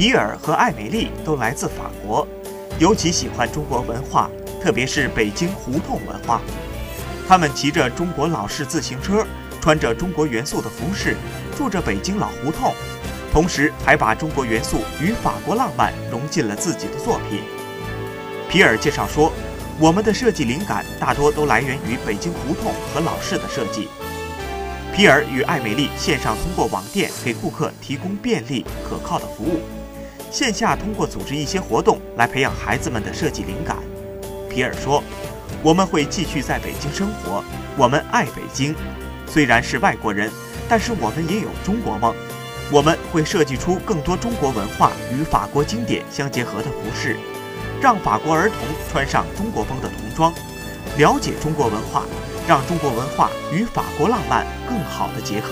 皮尔和艾美丽都来自法国，尤其喜欢中国文化，特别是北京胡同文化。他们骑着中国老式自行车，穿着中国元素的服饰，住着北京老胡同，同时还把中国元素与法国浪漫融进了自己的作品。皮尔介绍说：“我们的设计灵感大多都来源于北京胡同和老式的设计。”皮尔与艾美丽线上通过网店给顾客提供便利可靠的服务，线下通过组织一些活动来培养孩子们的设计灵感。皮尔说：“我们会继续在北京生活，我们爱北京，虽然是外国人，但是我们也有中国梦。我们会设计出更多中国文化与法国经典相结合的服饰，让法国儿童穿上中国风的童装，了解中国文化。”让中国文化与法国浪漫更好的结合。